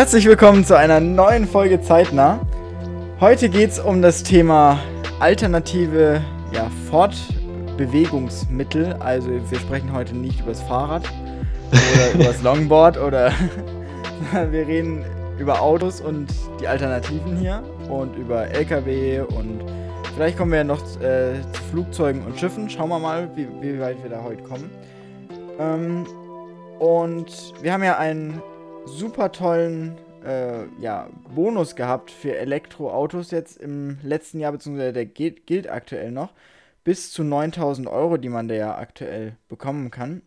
Herzlich willkommen zu einer neuen Folge Zeitnah. Heute geht es um das Thema alternative ja, Fortbewegungsmittel. Also wir sprechen heute nicht über das Fahrrad oder über das Longboard oder wir reden über Autos und die Alternativen hier und über LKW und vielleicht kommen wir ja noch äh, zu Flugzeugen und Schiffen. Schauen wir mal, wie, wie weit wir da heute kommen. Ähm, und wir haben ja einen super tollen äh, ja, Bonus gehabt für Elektroautos jetzt im letzten Jahr, beziehungsweise der gilt, gilt aktuell noch. Bis zu 9000 Euro, die man da ja aktuell bekommen kann.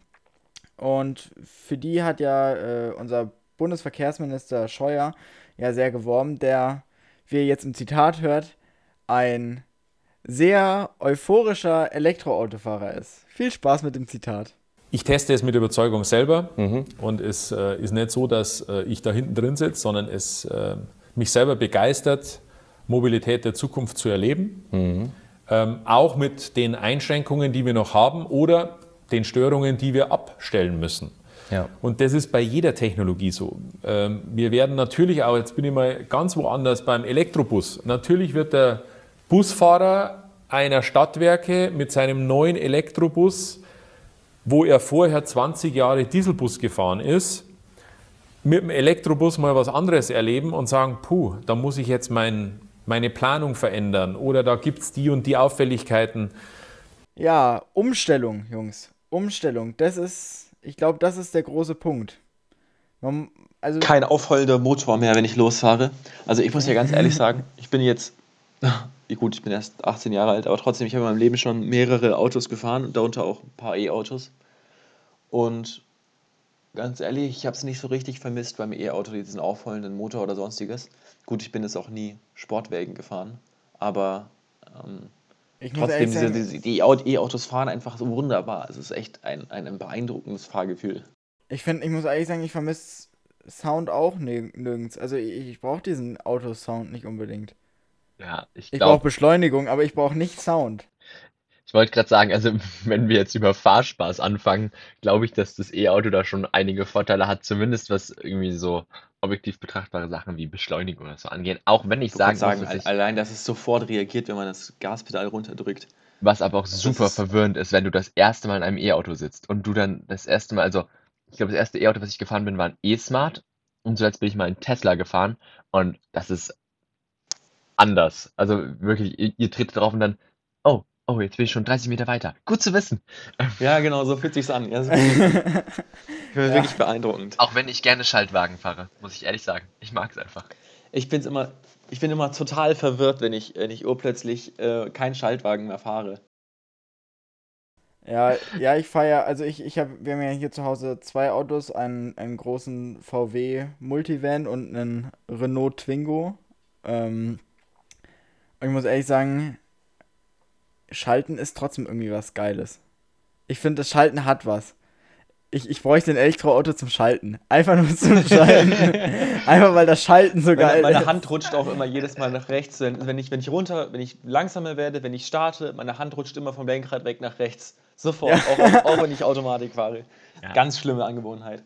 Und für die hat ja äh, unser Bundesverkehrsminister Scheuer ja sehr geworben, der, wie ihr jetzt im Zitat hört, ein sehr euphorischer Elektroautofahrer ist. Viel Spaß mit dem Zitat. Ich teste es mit Überzeugung selber mhm. und es äh, ist nicht so, dass äh, ich da hinten drin sitze, sondern es äh, mich selber begeistert, Mobilität der Zukunft zu erleben. Mhm. Ähm, auch mit den Einschränkungen, die wir noch haben oder den Störungen, die wir abstellen müssen. Ja. Und das ist bei jeder Technologie so. Ähm, wir werden natürlich auch, jetzt bin ich mal ganz woanders beim Elektrobus. Natürlich wird der Busfahrer einer Stadtwerke mit seinem neuen Elektrobus wo er vorher 20 Jahre Dieselbus gefahren ist, mit dem Elektrobus mal was anderes erleben und sagen, puh, da muss ich jetzt mein, meine Planung verändern oder da gibt es die und die Auffälligkeiten. Ja, Umstellung, Jungs. Umstellung. Das ist, ich glaube, das ist der große Punkt. Man, also Kein aufheulender Motor mehr, wenn ich losfahre. Also ich muss ja ganz ehrlich sagen, ich bin jetzt, gut, ich bin erst 18 Jahre alt, aber trotzdem, ich habe in meinem Leben schon mehrere Autos gefahren, darunter auch ein paar E-Autos. Und ganz ehrlich, ich habe es nicht so richtig vermisst beim E-Auto, diesen aufheulenden Motor oder sonstiges. Gut, ich bin jetzt auch nie Sportwägen gefahren, aber ähm, trotzdem, diese, diese, die E-Autos fahren einfach so wunderbar. Es ist echt ein, ein beeindruckendes Fahrgefühl. Ich finde, ich muss ehrlich sagen, ich vermisse Sound auch nirgends. Also ich, ich brauche diesen Autosound nicht unbedingt. Ja, ich Ich brauche Beschleunigung, aber ich brauche nicht Sound. Ich wollte gerade sagen, also wenn wir jetzt über Fahrspaß anfangen, glaube ich, dass das E-Auto da schon einige Vorteile hat, zumindest was irgendwie so objektiv betrachtbare Sachen wie Beschleunigung oder so angeht. Auch wenn ich sagen sagen, dass ich, allein, dass es sofort reagiert, wenn man das Gaspedal runterdrückt. was aber auch super ist, verwirrend ist, wenn du das erste Mal in einem E-Auto sitzt und du dann das erste Mal, also ich glaube, das erste E-Auto, was ich gefahren bin, war ein E-Smart und zuletzt bin ich mal in Tesla gefahren und das ist anders. Also wirklich, ihr, ihr tretet drauf und dann, oh, jetzt bin ich schon 30 Meter weiter. Gut zu wissen. Ja, genau, so fühlt sich's an. Ja, ja. wirklich beeindruckend. Auch wenn ich gerne Schaltwagen fahre, muss ich ehrlich sagen. Ich mag es einfach. Ich bin's immer, ich bin immer total verwirrt, wenn ich, wenn ich urplötzlich äh, keinen Schaltwagen mehr fahre. Ja, ja, ich fahre ja, also ich, ich habe, wir haben ja hier zu Hause zwei Autos, einen, einen großen VW Multivan und einen Renault Twingo. Ähm, und ich muss ehrlich sagen, Schalten ist trotzdem irgendwie was Geiles. Ich finde, das Schalten hat was. Ich, ich bräuchte ein Elektroauto zum Schalten. Einfach nur zum Schalten. Einfach weil das Schalten so geil meine, ist. Meine Hand rutscht auch immer jedes Mal nach rechts. Wenn ich, wenn ich runter, wenn ich langsamer werde, wenn ich starte, meine Hand rutscht immer vom Lenkrad weg nach rechts. Sofort. Ja. Auch, auch, wenn ich Automatik fahre. Ja. Ganz schlimme Angewohnheit.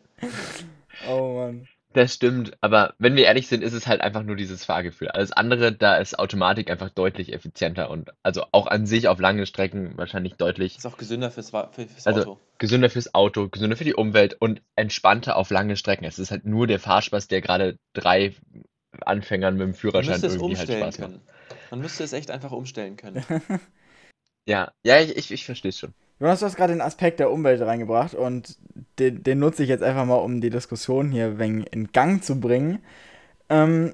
Oh Mann. Das stimmt, aber wenn wir ehrlich sind, ist es halt einfach nur dieses Fahrgefühl. Alles andere, da ist Automatik einfach deutlich effizienter und also auch an sich auf langen Strecken wahrscheinlich deutlich. Ist auch gesünder fürs, fürs also Auto. Also gesünder fürs Auto, gesünder für die Umwelt und entspannter auf lange Strecken. Es ist halt nur der Fahrspaß, der gerade drei Anfängern mit dem Führerschein irgendwie halt Spaß können. macht. Man müsste es echt einfach umstellen können. ja, ja, ich, ich, ich verstehe es schon. Jonas, du hast gerade den Aspekt der Umwelt reingebracht und den, den, nutze ich jetzt einfach mal, um die Diskussion hier in Gang zu bringen. Ähm,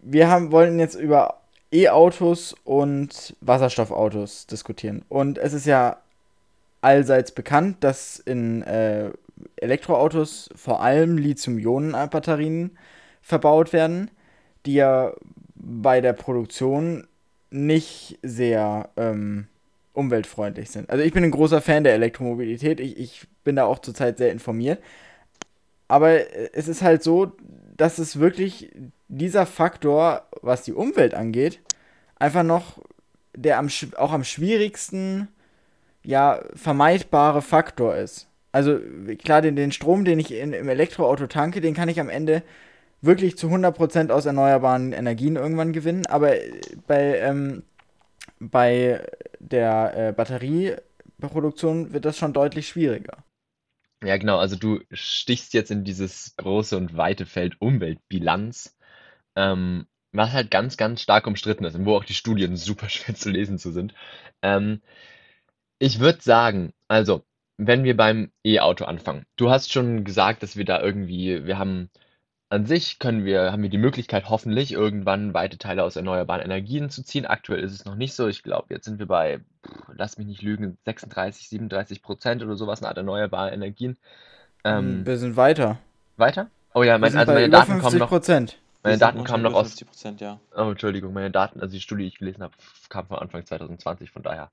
wir haben, wollen jetzt über E-Autos und Wasserstoffautos diskutieren. Und es ist ja allseits bekannt, dass in äh, Elektroautos vor allem Lithium-Ionen-Batterien verbaut werden, die ja bei der Produktion nicht sehr ähm, umweltfreundlich sind. Also ich bin ein großer Fan der Elektromobilität. Ich, ich bin da auch zurzeit sehr informiert. Aber es ist halt so, dass es wirklich dieser Faktor, was die Umwelt angeht, einfach noch der am, auch am schwierigsten ja, vermeidbare Faktor ist. Also klar, den, den Strom, den ich in, im Elektroauto tanke, den kann ich am Ende wirklich zu 100% aus erneuerbaren Energien irgendwann gewinnen, aber bei, ähm, bei der äh, Batterieproduktion wird das schon deutlich schwieriger. Ja, genau. Also du stichst jetzt in dieses große und weite Feld Umweltbilanz, ähm, was halt ganz, ganz stark umstritten ist und wo auch die Studien super schwer zu lesen zu sind. Ähm, ich würde sagen, also, wenn wir beim E-Auto anfangen. Du hast schon gesagt, dass wir da irgendwie, wir haben an sich können wir, haben wir die Möglichkeit, hoffentlich irgendwann weite Teile aus erneuerbaren Energien zu ziehen. Aktuell ist es noch nicht so. Ich glaube, jetzt sind wir bei, lass mich nicht lügen, 36, 37 Prozent oder sowas nach erneuerbaren Energien. Ähm, wir sind weiter. Weiter? Oh ja, mein, also meine Daten kommen noch. Prozent. Meine Daten kamen noch aus. ja. Oh, Entschuldigung, meine Daten, also die Studie, die ich gelesen habe, kam von Anfang 2020, von daher.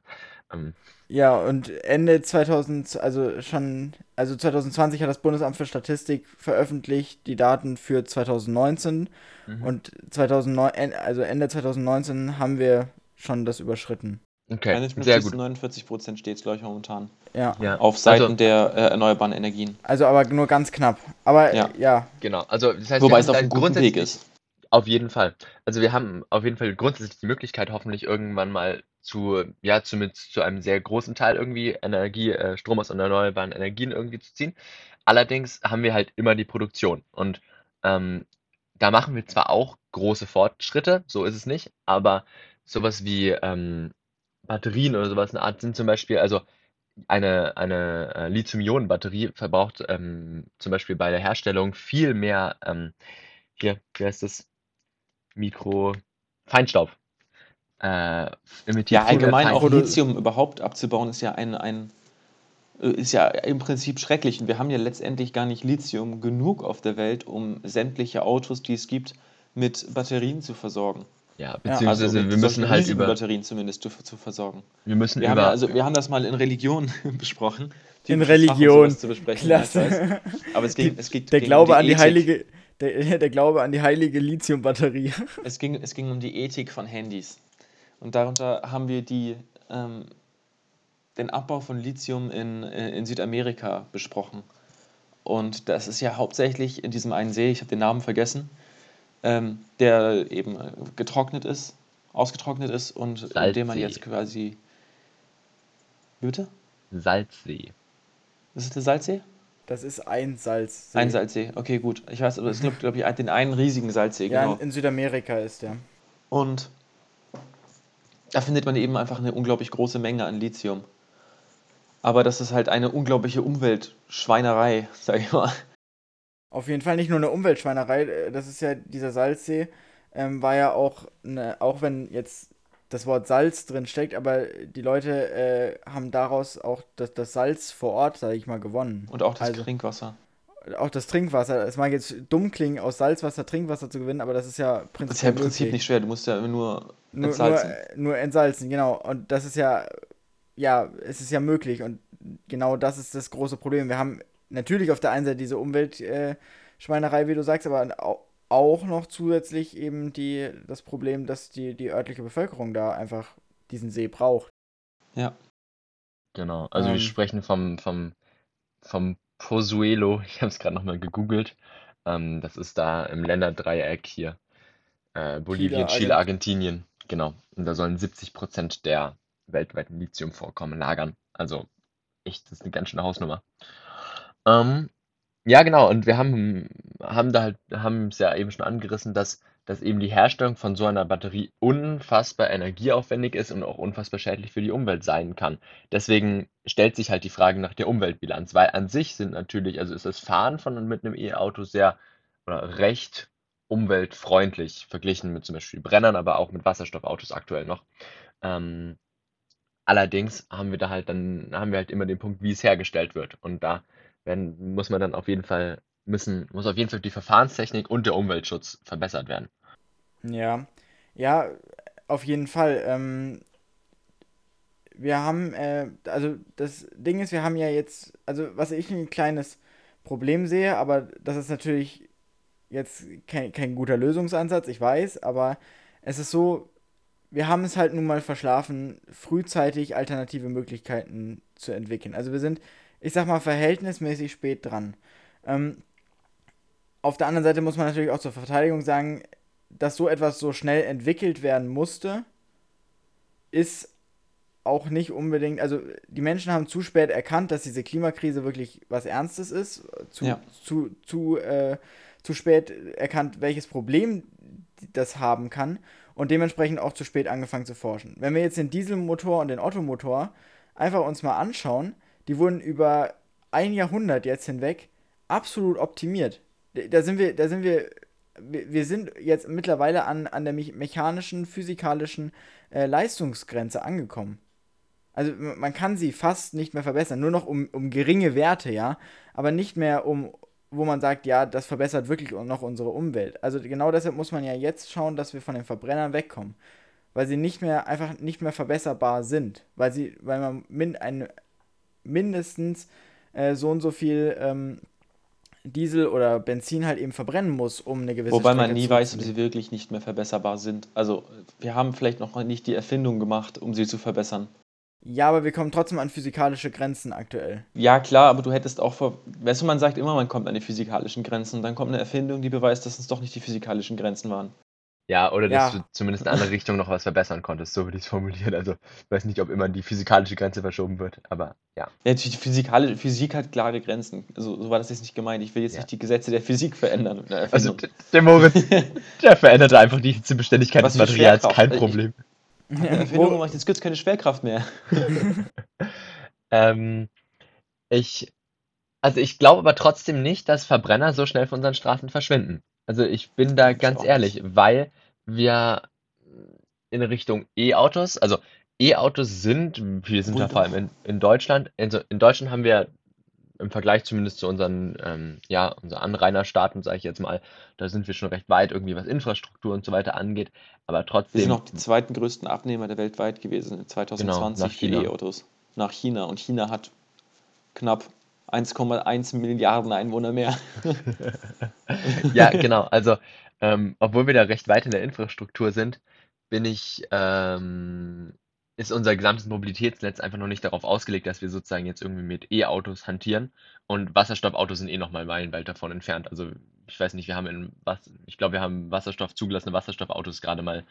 Ähm. Ja, und Ende 2000, also schon, also 2020 hat das Bundesamt für Statistik veröffentlicht die Daten für 2019 mhm. und 2009, also Ende 2019 haben wir schon das überschritten. Okay, sehr gut. 49 Prozent steht es, glaube ich, momentan. Ja. ja. Auf Seiten also, der äh, erneuerbaren Energien. Also aber nur ganz knapp. Aber ja. ja. Genau. Also das heißt, Wobei es auf einem guten Weg ist. Auf jeden Fall. Also wir haben auf jeden Fall grundsätzlich die Möglichkeit, hoffentlich irgendwann mal zu, ja, zumindest zu einem sehr großen Teil irgendwie Energie, äh, Strom aus erneuerbaren Energien irgendwie zu ziehen. Allerdings haben wir halt immer die Produktion. Und ähm, da machen wir zwar auch große Fortschritte, so ist es nicht, aber sowas wie ähm, Batterien oder sowas in der Art sind zum Beispiel, also eine, eine äh, Lithium-Ionen-Batterie verbraucht ähm, zum Beispiel bei der Herstellung viel mehr, ähm, hier, wie heißt das? Mikro, Feinstaub. Äh, ja, allgemein auch Lithium überhaupt abzubauen ist ja ein, ein äh, ist ja im Prinzip schrecklich. Und wir haben ja letztendlich gar nicht Lithium genug auf der Welt, um sämtliche Autos, die es gibt, mit Batterien zu versorgen. Ja, beziehungsweise also wir müssen halt über Batterien zumindest zu, zu versorgen. Wir müssen wir über. Haben ja, also wir haben das mal in Religion besprochen. In Religion. Zu besprechen, Klasse. Aber es ging, es geht der Glaube an die Ethik. heilige, der, der Glaube an die heilige Lithium-Batterie. Es ging, es ging um die Ethik von Handys. Und darunter haben wir die, ähm, den Abbau von Lithium in, äh, in Südamerika besprochen. Und das ist ja hauptsächlich in diesem einen See, ich habe den Namen vergessen, ähm, der eben äh, getrocknet ist, ausgetrocknet ist und Salzsee. dem man jetzt quasi. Bitte? Salzsee. Das ist der Salzsee? Das ist ein Salzsee. Ein Salzsee, okay, gut. Ich weiß, aber es gibt, glaube ich, den einen riesigen Salzsee, ja, genau. in Südamerika ist der. Und da findet man eben einfach eine unglaublich große Menge an Lithium. Aber das ist halt eine unglaubliche Umweltschweinerei, sag ich mal. Auf jeden Fall nicht nur eine Umweltschweinerei, äh, das ist ja dieser Salzsee, ähm, war ja auch, eine, auch wenn jetzt das Wort Salz drin steckt, aber die Leute äh, haben daraus auch das, das Salz vor Ort, sage ich mal, gewonnen. Und auch das also, Trinkwasser. Auch das Trinkwasser. Es mag jetzt dumm klingen, aus Salzwasser Trinkwasser zu gewinnen, aber das ist ja prinzipiell. Das ist ja im Prinzip möglich. nicht schwer, du musst ja nur entsalzen. Nur, nur, nur entsalzen, genau. Und das ist ja, ja, es ist ja möglich. Und genau das ist das große Problem. Wir haben natürlich auf der einen Seite diese Umweltschweinerei, äh, wie du sagst, aber auch noch zusätzlich eben die, das Problem, dass die, die örtliche Bevölkerung da einfach diesen See braucht. Ja. Genau, also ähm, wir sprechen vom, vom, vom Pozuelo, ich habe es gerade nochmal gegoogelt. Ähm, das ist da im Länderdreieck hier. Äh, Bolivien, Chile, Chile Argentinien. Genau. Und da sollen 70 Prozent der weltweiten Lithiumvorkommen lagern. Also echt, das ist eine ganz schöne Hausnummer. Ähm, ja, genau. Und wir haben, haben da halt, haben es ja eben schon angerissen, dass, dass eben die Herstellung von so einer Batterie unfassbar energieaufwendig ist und auch unfassbar schädlich für die Umwelt sein kann. Deswegen stellt sich halt die Frage nach der Umweltbilanz, weil an sich sind natürlich, also ist das Fahren von mit einem E-Auto sehr oder recht umweltfreundlich verglichen mit zum Beispiel Brennern, aber auch mit Wasserstoffautos aktuell noch. Ähm, allerdings haben wir da halt dann, haben wir halt immer den Punkt, wie es hergestellt wird. Und da werden, muss man dann auf jeden Fall, müssen, muss auf jeden Fall die Verfahrenstechnik und der Umweltschutz verbessert werden. Ja, ja, auf jeden Fall. Ähm, wir haben, äh, also das Ding ist, wir haben ja jetzt, also was ich ein kleines Problem sehe, aber das ist natürlich jetzt kein, kein guter Lösungsansatz, ich weiß, aber es ist so, wir haben es halt nun mal verschlafen, frühzeitig alternative Möglichkeiten zu entwickeln. Also wir sind ich sag mal, verhältnismäßig spät dran. Ähm, auf der anderen Seite muss man natürlich auch zur Verteidigung sagen, dass so etwas so schnell entwickelt werden musste, ist auch nicht unbedingt, also die Menschen haben zu spät erkannt, dass diese Klimakrise wirklich was Ernstes ist, zu, ja. zu, zu, äh, zu spät erkannt, welches Problem das haben kann und dementsprechend auch zu spät angefangen zu forschen. Wenn wir jetzt den Dieselmotor und den Ottomotor einfach uns mal anschauen, die wurden über ein Jahrhundert jetzt hinweg absolut optimiert. Da sind wir, da sind wir, wir sind jetzt mittlerweile an, an der mechanischen, physikalischen äh, Leistungsgrenze angekommen. Also man kann sie fast nicht mehr verbessern, nur noch um, um geringe Werte, ja, aber nicht mehr um, wo man sagt, ja, das verbessert wirklich noch unsere Umwelt. Also genau deshalb muss man ja jetzt schauen, dass wir von den Verbrennern wegkommen, weil sie nicht mehr einfach nicht mehr verbesserbar sind, weil sie, weil man min, ein, mindestens äh, so und so viel ähm, Diesel oder Benzin halt eben verbrennen muss, um eine gewisse Wobei Strecke man nie weiß, ob sie wirklich nicht mehr verbesserbar sind. Also wir haben vielleicht noch nicht die Erfindung gemacht, um sie zu verbessern. Ja, aber wir kommen trotzdem an physikalische Grenzen aktuell. Ja, klar, aber du hättest auch vor. Weißt du, man sagt immer, man kommt an die physikalischen Grenzen. Dann kommt eine Erfindung, die beweist, dass es doch nicht die physikalischen Grenzen waren. Ja, oder dass ja. du zumindest in eine andere Richtung noch was verbessern konntest, so würde ich es formulieren. Also, ich weiß nicht, ob immer die physikalische Grenze verschoben wird, aber ja. Ja, die physikalische Physik hat klare Grenzen. Also, so war das jetzt nicht gemeint. Ich will jetzt ja. nicht die Gesetze der Physik verändern. Also, der Moritz, der veränderte einfach die Beständigkeit des Materials, kein Problem. Ich, Erfindung macht jetzt gibt keine Schwerkraft mehr. ähm, ich, also ich glaube aber trotzdem nicht, dass Verbrenner so schnell von unseren Straßen verschwinden. Also ich bin da ganz ehrlich, weil wir in Richtung E-Autos, also E-Autos sind, wir sind da vor allem in, in Deutschland, also in Deutschland haben wir im Vergleich zumindest zu unseren, ähm, ja, unseren Anrainerstaaten, sage ich jetzt mal, da sind wir schon recht weit, irgendwie was Infrastruktur und so weiter angeht. Aber trotzdem. Wir sind noch die zweiten größten Abnehmer der Welt weit gewesen 2020 genau, für E-Autos. Nach China. Und China hat knapp 1,1 Milliarden Einwohner mehr. ja, genau. Also, ähm, obwohl wir da recht weit in der Infrastruktur sind, bin ich, ähm, ist unser gesamtes Mobilitätsnetz einfach noch nicht darauf ausgelegt, dass wir sozusagen jetzt irgendwie mit E-Autos hantieren. Und Wasserstoffautos sind eh noch mal meilenweit davon entfernt. Also ich weiß nicht, wir haben in was, ich glaube, wir haben Wasserstoff zugelassene Wasserstoffautos gerade mal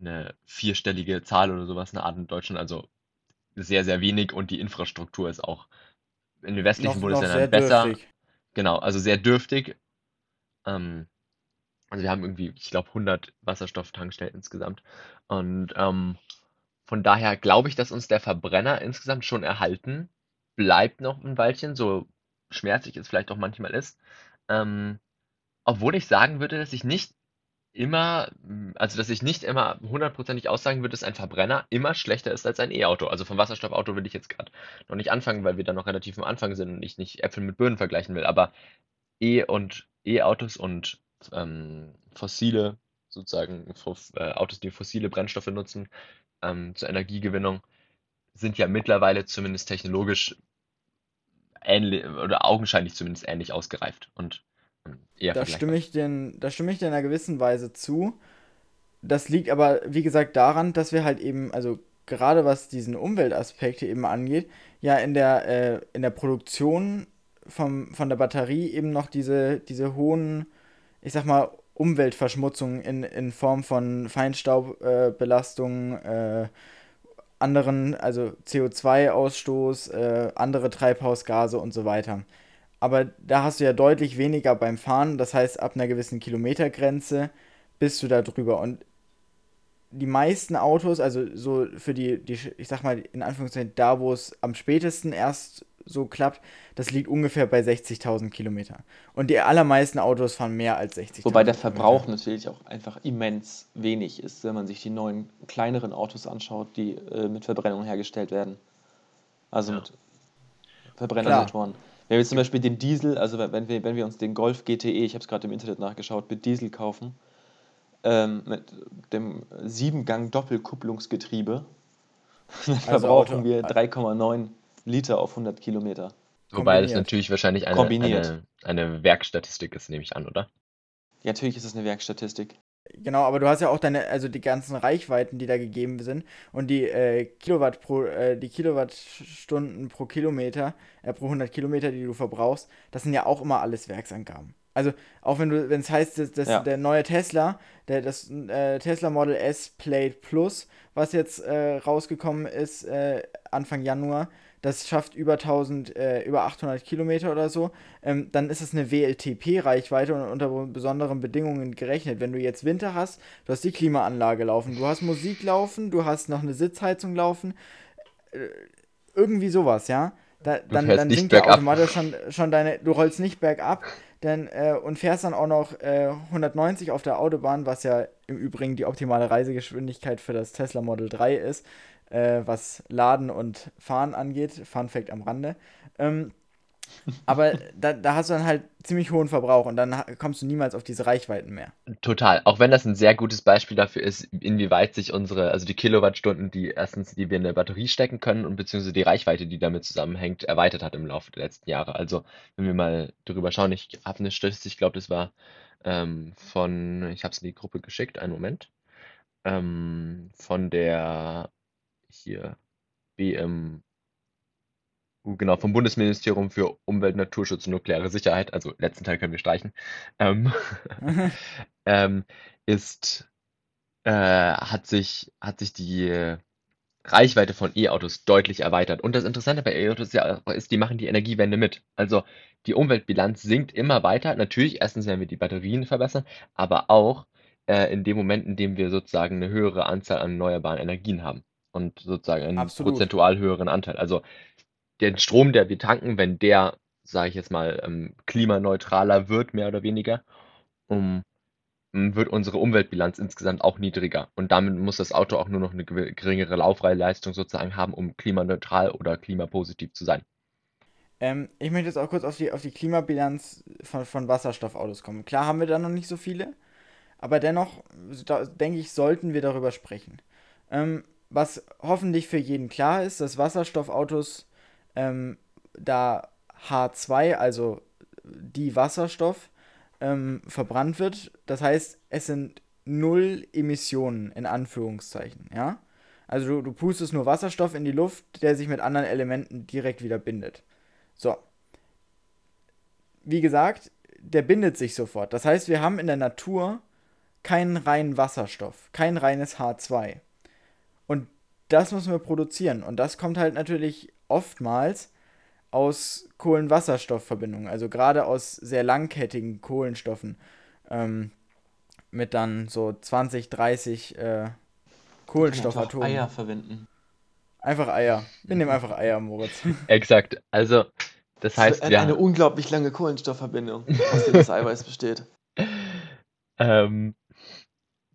eine vierstellige Zahl oder sowas, eine Art in Deutschland. Also sehr, sehr wenig und die Infrastruktur ist auch in den westlichen noch, Bundesländern noch besser. Dürftig. Genau, also sehr dürftig. Ähm, also wir haben irgendwie, ich glaube, 100 Wasserstofftankstellen insgesamt. Und ähm, von daher glaube ich, dass uns der Verbrenner insgesamt schon erhalten bleibt noch ein Weilchen, so schmerzlich es vielleicht auch manchmal ist. Ähm, obwohl ich sagen würde, dass ich nicht immer, also dass ich nicht immer hundertprozentig aussagen würde, dass ein Verbrenner immer schlechter ist als ein E-Auto. Also vom Wasserstoffauto würde ich jetzt gerade noch nicht anfangen, weil wir da noch relativ am Anfang sind und ich nicht Äpfel mit Birnen vergleichen will. Aber E- und E-Autos und ähm, fossile, sozusagen äh, Autos, die fossile Brennstoffe nutzen ähm, zur Energiegewinnung, sind ja mittlerweile zumindest technologisch ähnlich oder augenscheinlich zumindest ähnlich ausgereift und eher da stimme ich den, Da stimme ich dir in einer gewissen Weise zu. Das liegt aber, wie gesagt, daran, dass wir halt eben, also gerade was diesen Umweltaspekt eben angeht, ja in der, äh, in der Produktion vom, von der Batterie eben noch diese, diese hohen, ich sag mal, Umweltverschmutzungen in, in Form von Feinstaubbelastungen, äh, äh, anderen, also CO2-Ausstoß, äh, andere Treibhausgase und so weiter. Aber da hast du ja deutlich weniger beim Fahren, das heißt, ab einer gewissen Kilometergrenze bist du da drüber. Und die meisten Autos, also so für die, die ich sag mal in Anführungszeichen, da wo es am spätesten erst so klappt, das liegt ungefähr bei 60.000 Kilometer. Und die allermeisten Autos fahren mehr als 60.000 Wobei der Verbrauch Kilometer. natürlich auch einfach immens wenig ist, wenn man sich die neuen, kleineren Autos anschaut, die äh, mit Verbrennung hergestellt werden. Also ja. mit Verbrennermotoren. Wenn wir zum Beispiel den Diesel, also wenn wir, wenn wir uns den Golf GTE, ich habe es gerade im Internet nachgeschaut, mit Diesel kaufen, ähm, mit dem 7-Gang-Doppelkupplungsgetriebe, dann also verbrauchen Auto, wir 3,9 Liter auf 100 Kilometer. Wobei das natürlich wahrscheinlich eine, eine, eine Werkstatistik ist, nehme ich an, oder? Ja, natürlich ist es eine Werkstatistik. Genau, aber du hast ja auch deine, also die ganzen Reichweiten, die da gegeben sind und die äh, Kilowatt pro, äh, die Kilowattstunden pro Kilometer, äh, pro 100 Kilometer, die du verbrauchst, das sind ja auch immer alles Werksangaben. Also auch wenn du, wenn es heißt, dass, dass ja. der neue Tesla, der das äh, Tesla Model S Plate Plus, was jetzt äh, rausgekommen ist äh, Anfang Januar, das schafft über 1000, äh, über 800 Kilometer oder so, ähm, dann ist es eine WLTP-Reichweite und unter besonderen Bedingungen gerechnet. Wenn du jetzt Winter hast, du hast die Klimaanlage laufen, du hast Musik laufen, du hast noch eine Sitzheizung laufen, äh, irgendwie sowas, ja. Da, dann dann sinkt ja automatisch schon, schon deine, du rollst nicht bergab denn, äh, und fährst dann auch noch äh, 190 auf der Autobahn, was ja im Übrigen die optimale Reisegeschwindigkeit für das Tesla Model 3 ist, äh, was Laden und Fahren angeht. Fun Fact am Rande. Ähm, aber da, da hast du dann halt ziemlich hohen Verbrauch und dann kommst du niemals auf diese Reichweiten mehr. Total. Auch wenn das ein sehr gutes Beispiel dafür ist, inwieweit sich unsere, also die Kilowattstunden, die erstens, die wir in eine Batterie stecken können und beziehungsweise die Reichweite, die damit zusammenhängt, erweitert hat im Laufe der letzten Jahre. Also, wenn wir mal drüber schauen, ich habe eine Statistik, ich glaube, das war ähm, von, ich habe es in die Gruppe geschickt, einen Moment, ähm, von der hier BM Uh, genau, vom Bundesministerium für Umwelt, Naturschutz und nukleare Sicherheit, also letzten Teil können wir streichen, ähm, ähm, ist, äh, hat sich, hat sich die Reichweite von E-Autos deutlich erweitert. Und das Interessante bei E-Autos ja ist, die machen die Energiewende mit. Also die Umweltbilanz sinkt immer weiter. Natürlich, erstens werden wir die Batterien verbessern, aber auch äh, in dem Moment, in dem wir sozusagen eine höhere Anzahl an erneuerbaren Energien haben und sozusagen einen Absolut. prozentual höheren Anteil. Also den Strom, der wir tanken, wenn der, sage ich jetzt mal, ähm, klimaneutraler wird, mehr oder weniger, um, wird unsere Umweltbilanz insgesamt auch niedriger. Und damit muss das Auto auch nur noch eine geringere Laufleistung sozusagen haben, um klimaneutral oder klimapositiv zu sein. Ähm, ich möchte jetzt auch kurz auf die, auf die Klimabilanz von, von Wasserstoffautos kommen. Klar haben wir da noch nicht so viele, aber dennoch, da, denke ich, sollten wir darüber sprechen. Ähm, was hoffentlich für jeden klar ist, dass Wasserstoffautos ähm, da H2, also die Wasserstoff, ähm, verbrannt wird. Das heißt, es sind null Emissionen in Anführungszeichen, ja. Also du, du pustest nur Wasserstoff in die Luft, der sich mit anderen Elementen direkt wieder bindet. So. Wie gesagt, der bindet sich sofort. Das heißt, wir haben in der Natur keinen reinen Wasserstoff, kein reines H2. Das müssen wir produzieren. Und das kommt halt natürlich oftmals aus Kohlenwasserstoffverbindungen, also gerade aus sehr langkettigen Kohlenstoffen, ähm, mit dann so 20, 30 äh, Kohlenstoffatomen. Eier verwenden. Einfach Eier. Wir nehmen einfach Eier, Moritz. Exakt. Also, das heißt, eine, ja. Eine unglaublich lange Kohlenstoffverbindung, aus der das Eiweiß besteht. Ähm,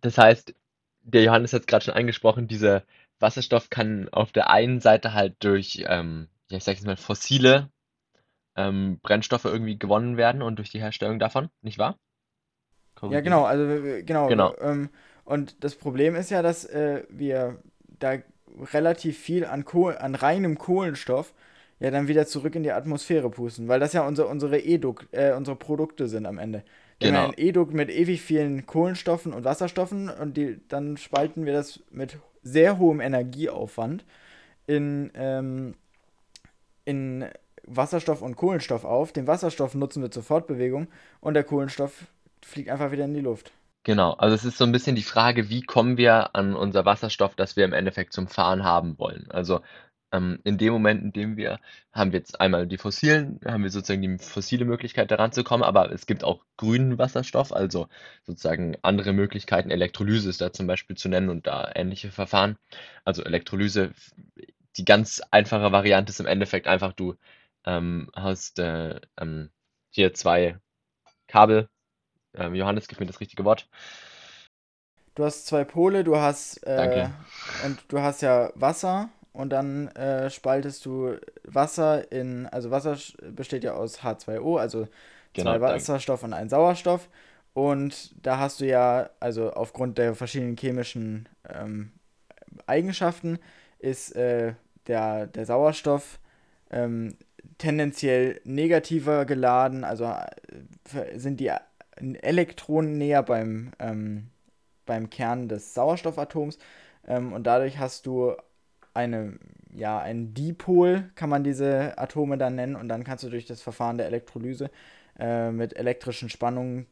das heißt, der Johannes hat es gerade schon angesprochen, diese Wasserstoff kann auf der einen Seite halt durch, ähm, ja, ich sag jetzt mal, fossile ähm, Brennstoffe irgendwie gewonnen werden und durch die Herstellung davon, nicht wahr? Ja, genau, also genau. genau. Ähm, und das Problem ist ja, dass äh, wir da relativ viel an, Kohl an reinem Kohlenstoff ja dann wieder zurück in die Atmosphäre pusten, weil das ja unsere, unsere, e äh, unsere Produkte sind am Ende. Wir genau. haben ein E-Dukt mit ewig vielen Kohlenstoffen und Wasserstoffen und die, dann spalten wir das mit sehr hohem Energieaufwand in, ähm, in Wasserstoff und Kohlenstoff auf. Den Wasserstoff nutzen wir zur Fortbewegung und der Kohlenstoff fliegt einfach wieder in die Luft. Genau, also es ist so ein bisschen die Frage, wie kommen wir an unser Wasserstoff, das wir im Endeffekt zum Fahren haben wollen. Also ähm, in dem Moment, in dem wir, haben wir jetzt einmal die fossilen, haben wir sozusagen die fossile Möglichkeit daran zu kommen, aber es gibt auch grünen Wasserstoff, also sozusagen andere Möglichkeiten, Elektrolyse ist da zum Beispiel zu nennen und da ähnliche Verfahren. Also Elektrolyse, die ganz einfache Variante ist im Endeffekt einfach, du ähm, hast äh, ähm, hier zwei Kabel. Ähm, Johannes, gib mir das richtige Wort. Du hast zwei Pole, du hast äh, und du hast ja Wasser und dann äh, spaltest du Wasser in, also Wasser besteht ja aus H2O, also genau, zwei Wasserstoff und ein Sauerstoff. Und da hast du ja, also aufgrund der verschiedenen chemischen ähm, Eigenschaften, ist äh, der, der Sauerstoff ähm, tendenziell negativer geladen, also äh, sind die Elektronen näher beim, ähm, beim Kern des Sauerstoffatoms. Ähm, und dadurch hast du eine, ja, ein Dipol, kann man diese Atome dann nennen, und dann kannst du durch das Verfahren der Elektrolyse äh, mit elektrischen Spannungen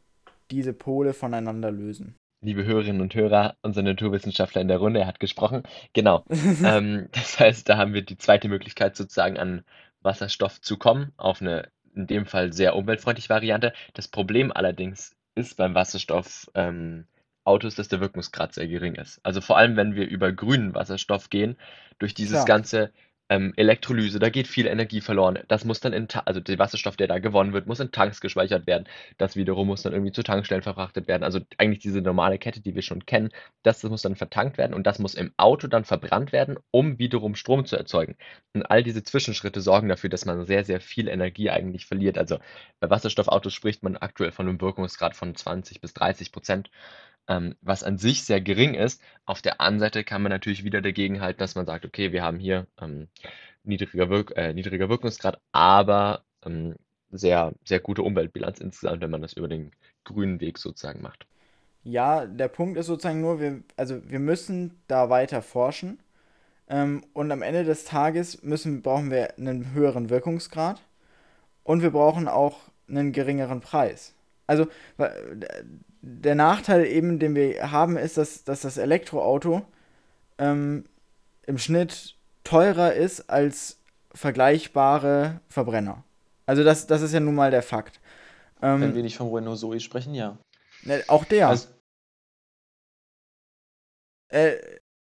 diese Pole voneinander lösen. Liebe Hörerinnen und Hörer, unser Naturwissenschaftler in der Runde, er hat gesprochen. Genau. ähm, das heißt, da haben wir die zweite Möglichkeit sozusagen an Wasserstoff zu kommen, auf eine in dem Fall sehr umweltfreundliche Variante. Das Problem allerdings ist beim Wasserstoff ähm, Autos, dass der Wirkungsgrad sehr gering ist. Also vor allem, wenn wir über grünen Wasserstoff gehen, durch dieses Klar. ganze ähm, Elektrolyse, da geht viel Energie verloren. Das muss dann in, also der Wasserstoff, der da gewonnen wird, muss in Tanks gespeichert werden. Das wiederum muss dann irgendwie zu Tankstellen verfrachtet werden. Also eigentlich diese normale Kette, die wir schon kennen, das, das muss dann vertankt werden und das muss im Auto dann verbrannt werden, um wiederum Strom zu erzeugen. Und all diese Zwischenschritte sorgen dafür, dass man sehr, sehr viel Energie eigentlich verliert. Also bei Wasserstoffautos spricht man aktuell von einem Wirkungsgrad von 20 bis 30 Prozent ähm, was an sich sehr gering ist. Auf der anderen Seite kann man natürlich wieder dagegen halten, dass man sagt, okay, wir haben hier ähm, niedriger, Wirk äh, niedriger Wirkungsgrad, aber ähm, sehr, sehr gute Umweltbilanz insgesamt, wenn man das über den grünen Weg sozusagen macht. Ja, der Punkt ist sozusagen nur, wir, also wir müssen da weiter forschen. Ähm, und am Ende des Tages müssen, brauchen wir einen höheren Wirkungsgrad und wir brauchen auch einen geringeren Preis. Also der Nachteil eben, den wir haben, ist, dass, dass das Elektroauto ähm, im Schnitt teurer ist als vergleichbare Verbrenner. Also das, das ist ja nun mal der Fakt. Ähm, Wenn wir nicht vom Renault Zoe sprechen, ja. Ne, auch der. Also, äh,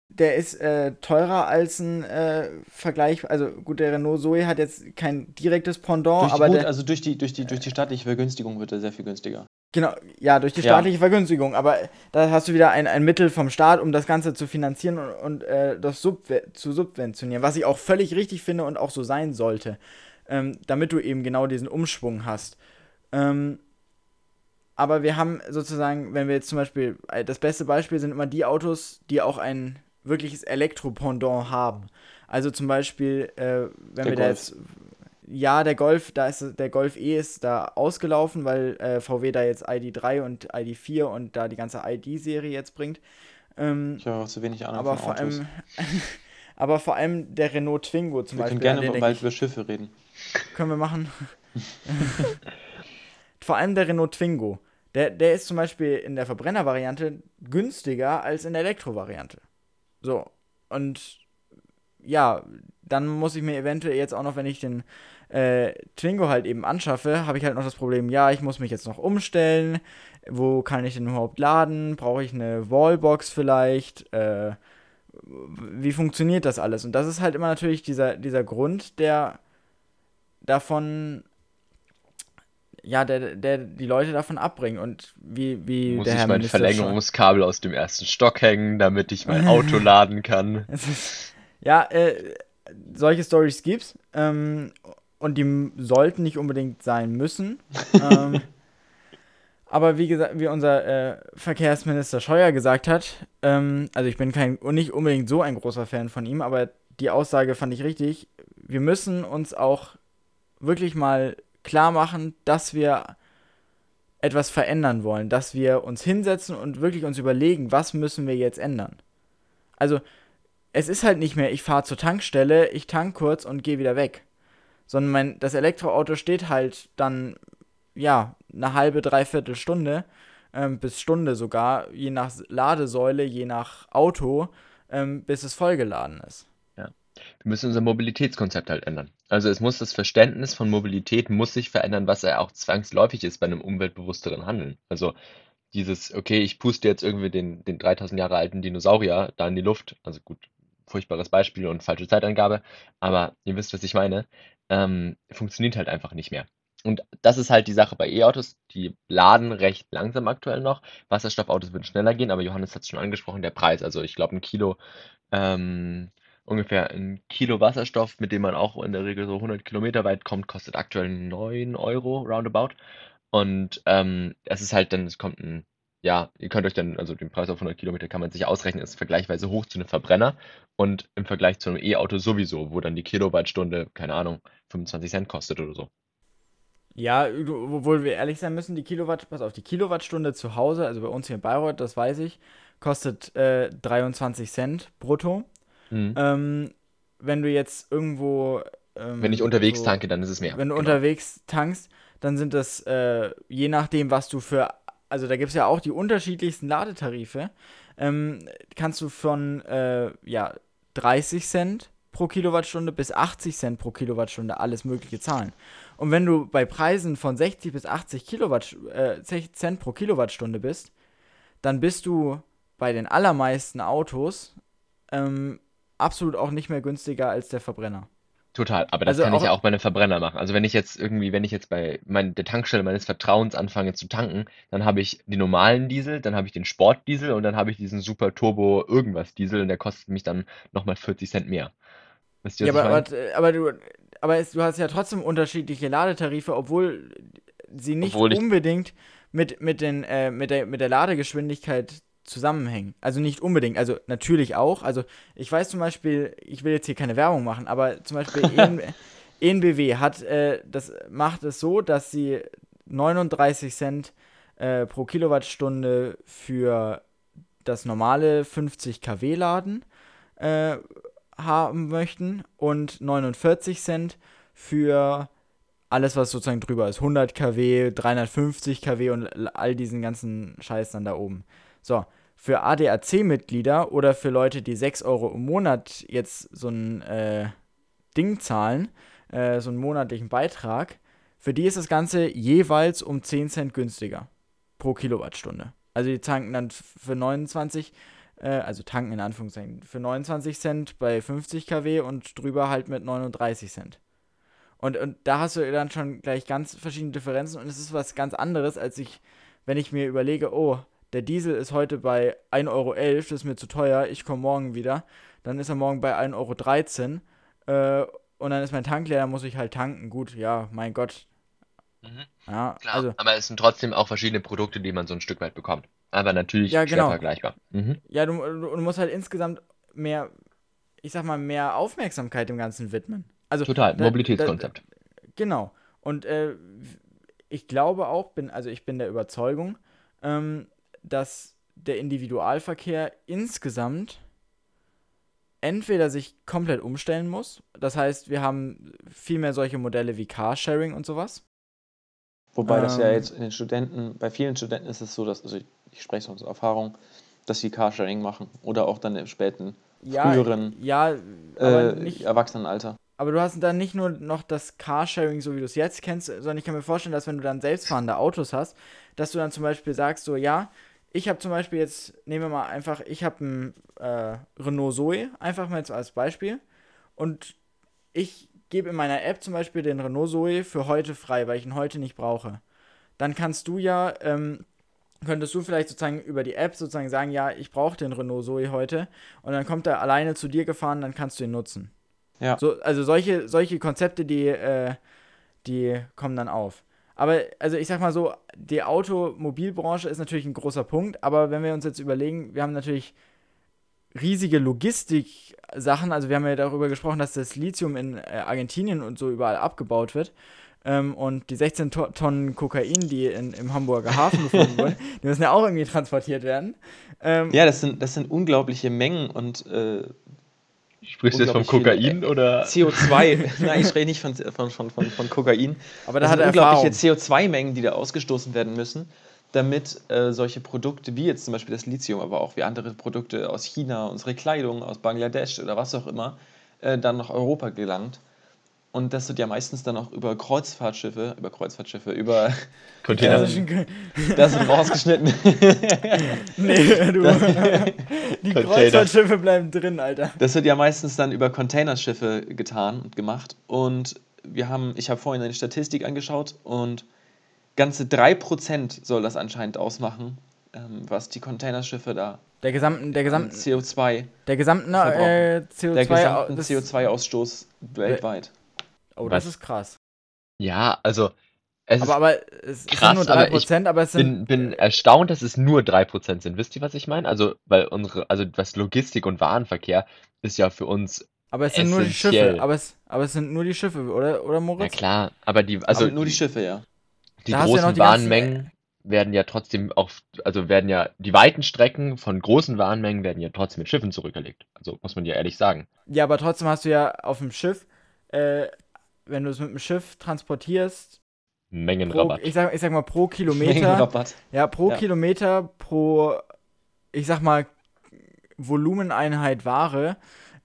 der ist äh, teurer als ein äh, Vergleich. Also gut, der Renault Zoe hat jetzt kein direktes Pendant, aber. Gut, der, also durch die, durch, die, durch die staatliche Vergünstigung wird er sehr viel günstiger. Genau, ja, durch die staatliche ja. Vergünstigung. Aber da hast du wieder ein, ein Mittel vom Staat, um das Ganze zu finanzieren und, und äh, das subve zu subventionieren, was ich auch völlig richtig finde und auch so sein sollte, ähm, damit du eben genau diesen Umschwung hast. Ähm, aber wir haben sozusagen, wenn wir jetzt zum Beispiel, äh, das beste Beispiel sind immer die Autos, die auch ein wirkliches Elektropendant haben. Also zum Beispiel, äh, wenn der wir Golf. da jetzt ja, der Golf, da ist der Golf E ist da ausgelaufen, weil äh, VW da jetzt ID3 und ID4 und da die ganze ID-Serie jetzt bringt. Ähm, ich habe auch zu wenig Ahnung aber von vor Allem, aber vor allem der Renault Twingo zum wir Beispiel. Wir können gerne bald über Schiffe reden. Können wir machen. vor allem der Renault Twingo. Der, der ist zum Beispiel in der Verbrennervariante günstiger als in der Elektrovariante. So. Und ja, dann muss ich mir eventuell jetzt auch noch, wenn ich den äh, Twingo halt eben anschaffe, habe ich halt noch das Problem, ja, ich muss mich jetzt noch umstellen. Wo kann ich denn überhaupt laden? Brauche ich eine Wallbox vielleicht? Äh, wie funktioniert das alles? Und das ist halt immer natürlich dieser, dieser Grund, der davon, ja, der, der die Leute davon abbringt. Und wie, wie Muss der ich Herr mein Minister Verlängerungskabel aus dem ersten Stock hängen, damit ich mein Auto laden kann? ja, äh, solche Stories gibt's. Ähm, und die sollten nicht unbedingt sein müssen. ähm, aber wie gesagt, wie unser äh, Verkehrsminister Scheuer gesagt hat, ähm, also ich bin kein nicht unbedingt so ein großer Fan von ihm, aber die Aussage fand ich richtig. Wir müssen uns auch wirklich mal klar machen, dass wir etwas verändern wollen, dass wir uns hinsetzen und wirklich uns überlegen, was müssen wir jetzt ändern. Also es ist halt nicht mehr, ich fahre zur Tankstelle, ich tank kurz und gehe wieder weg sondern mein, das Elektroauto steht halt dann, ja, eine halbe, dreiviertel Stunde ähm, bis Stunde sogar, je nach Ladesäule, je nach Auto, ähm, bis es vollgeladen ist. Ja. Wir müssen unser Mobilitätskonzept halt ändern. Also es muss das Verständnis von Mobilität muss sich verändern, was ja auch zwangsläufig ist bei einem umweltbewussteren Handeln. Also dieses, okay, ich puste jetzt irgendwie den, den 3000 Jahre alten Dinosaurier da in die Luft, also gut, furchtbares Beispiel und falsche Zeitangabe, aber ihr wisst, was ich meine ähm, funktioniert halt einfach nicht mehr. Und das ist halt die Sache bei E-Autos, die laden recht langsam aktuell noch. Wasserstoffautos würden schneller gehen, aber Johannes hat es schon angesprochen, der Preis. Also ich glaube, ein Kilo, ähm, ungefähr ein Kilo Wasserstoff, mit dem man auch in der Regel so 100 Kilometer weit kommt, kostet aktuell 9 Euro roundabout. Und ähm, es ist halt dann, es kommt ein ja, ihr könnt euch dann, also den Preis auf 100 Kilometer kann man sich ausrechnen, ist vergleichsweise hoch zu einem Verbrenner und im Vergleich zu einem E-Auto sowieso, wo dann die Kilowattstunde, keine Ahnung, 25 Cent kostet oder so. Ja, obwohl wir ehrlich sein müssen, die Kilowatt, pass auf, die Kilowattstunde zu Hause, also bei uns hier in Bayreuth, das weiß ich, kostet äh, 23 Cent brutto. Mhm. Ähm, wenn du jetzt irgendwo. Ähm, wenn ich unterwegs so, tanke, dann ist es mehr. Wenn du genau. unterwegs tankst, dann sind das, äh, je nachdem, was du für, also da gibt es ja auch die unterschiedlichsten Ladetarife, ähm, kannst du von, äh, ja, 30 Cent pro Kilowattstunde bis 80 Cent pro Kilowattstunde alles Mögliche zahlen. Und wenn du bei Preisen von 60 bis 80 Kilowatt, äh, Cent pro Kilowattstunde bist, dann bist du bei den allermeisten Autos ähm, absolut auch nicht mehr günstiger als der Verbrenner. Total, aber das also kann ich ja auch bei einem Verbrenner machen. Also wenn ich jetzt irgendwie, wenn ich jetzt bei mein, der Tankstelle meines Vertrauens anfange zu tanken, dann habe ich den normalen Diesel, dann habe ich den Sportdiesel und dann habe ich diesen Super Turbo irgendwas Diesel und der kostet mich dann nochmal 40 Cent mehr. Wisst ihr, ja, aber, aber, aber, du, aber es, du hast ja trotzdem unterschiedliche Ladetarife, obwohl sie nicht obwohl unbedingt mit, mit, den, äh, mit, der, mit der Ladegeschwindigkeit zusammenhängen. Also nicht unbedingt, also natürlich auch. Also ich weiß zum Beispiel, ich will jetzt hier keine Werbung machen, aber zum Beispiel EN, ENBW hat, äh, das macht es so, dass sie 39 Cent äh, pro Kilowattstunde für das normale 50 kW Laden äh, haben möchten und 49 Cent für alles, was sozusagen drüber ist. 100 kW, 350 kW und all diesen ganzen Scheiß dann da oben. So, für ADAC-Mitglieder oder für Leute, die 6 Euro im Monat jetzt so ein äh, Ding zahlen, äh, so einen monatlichen Beitrag, für die ist das Ganze jeweils um 10 Cent günstiger pro Kilowattstunde. Also die tanken dann für 29, äh, also tanken in Anführungszeichen, für 29 Cent bei 50 kW und drüber halt mit 39 Cent. Und, und da hast du dann schon gleich ganz verschiedene Differenzen und es ist was ganz anderes, als ich, wenn ich mir überlege, oh, der Diesel ist heute bei 1,11 Euro, das ist mir zu teuer, ich komme morgen wieder. Dann ist er morgen bei 1,13 Euro äh, und dann ist mein Tank leer, dann muss ich halt tanken. Gut, ja, mein Gott. Mhm. Ja, Klar, also, aber es sind trotzdem auch verschiedene Produkte, die man so ein Stück weit bekommt. Aber natürlich ja, genau. vergleichbar. Mhm. Ja, du, du, musst halt insgesamt mehr, ich sag mal, mehr Aufmerksamkeit dem Ganzen widmen. Also, Total, da, Mobilitätskonzept. Da, genau. Und äh, ich glaube auch, bin, also ich bin der Überzeugung, ähm, dass der Individualverkehr insgesamt entweder sich komplett umstellen muss. Das heißt, wir haben viel mehr solche Modelle wie Carsharing und sowas. Wobei ähm, das ja ähm. jetzt in den Studenten, bei vielen Studenten ist es so, dass, also ich, ich spreche aus Erfahrung, dass sie Carsharing machen oder auch dann im späten, ja, früheren ja, äh, nicht, Erwachsenenalter. Aber du hast dann nicht nur noch das Carsharing, so wie du es jetzt kennst, sondern ich kann mir vorstellen, dass wenn du dann selbstfahrende Autos hast, dass du dann zum Beispiel sagst, so ja, ich habe zum Beispiel jetzt, nehmen wir mal einfach, ich habe ein äh, Renault Zoe, einfach mal jetzt als Beispiel. Und ich gebe in meiner App zum Beispiel den Renault Zoe für heute frei, weil ich ihn heute nicht brauche. Dann kannst du ja, ähm, könntest du vielleicht sozusagen über die App sozusagen sagen, ja, ich brauche den Renault Zoe heute. Und dann kommt er alleine zu dir gefahren, dann kannst du ihn nutzen. Ja. So, also solche, solche Konzepte, die, äh, die kommen dann auf. Aber also ich sag mal so, die Automobilbranche ist natürlich ein großer Punkt, aber wenn wir uns jetzt überlegen, wir haben natürlich riesige Logistik-Sachen, also wir haben ja darüber gesprochen, dass das Lithium in äh, Argentinien und so überall abgebaut wird. Ähm, und die 16 to Tonnen Kokain, die in, im Hamburger Hafen gefunden wurden, die müssen ja auch irgendwie transportiert werden. Ähm, ja, das sind, das sind unglaubliche Mengen und äh, Sprichst du jetzt vom Kokain oder? CO2, nein, ich spreche nicht von, von, von, von, von Kokain. Aber da das hat sind unglaubliche CO2-Mengen, die da ausgestoßen werden müssen, damit äh, solche Produkte wie jetzt zum Beispiel das Lithium, aber auch wie andere Produkte aus China, unsere Kleidung aus Bangladesch oder was auch immer, äh, dann nach Europa gelangt. Und das wird ja meistens dann auch über Kreuzfahrtschiffe, über Kreuzfahrtschiffe, über Container. Ähm, das wird rausgeschnitten. nee, du. Die Kreuzfahrtschiffe bleiben drin, Alter. Das wird ja meistens dann über Containerschiffe getan und gemacht. Und wir haben, ich habe vorhin eine Statistik angeschaut und ganze 3% soll das anscheinend ausmachen, ähm, was die Containerschiffe da. Der gesamten, der gesamten CO2. Der gesamten äh, CO2, der gesamten CO2-Ausstoß weltweit. Oh, das Was? ist krass. Ja, also es aber, aber es krass, sind nur 3%, aber, aber es sind. bin, bin erstaunt, dass es nur 3% sind. Wisst ihr, was ich meine? Also, weil unsere, also was Logistik und Warenverkehr ist ja für uns. Aber es sind nur die Schiffe, aber es, aber es sind nur die Schiffe, oder, oder Moritz? Ja klar, aber die, also. Aber nur die Schiffe, ja. Die da großen ja die Warenmengen werden ja trotzdem auch, also werden ja, die weiten Strecken von großen Warenmengen werden ja trotzdem mit Schiffen zurückgelegt. Also muss man ja ehrlich sagen. Ja, aber trotzdem hast du ja auf dem Schiff äh, wenn du es mit dem Schiff transportierst, Mengenrabatt. Pro, ich, sag, ich sag mal pro Kilometer. Mengenrabatt. Ja, pro ja. Kilometer, pro, ich sag mal, Volumeneinheit Ware.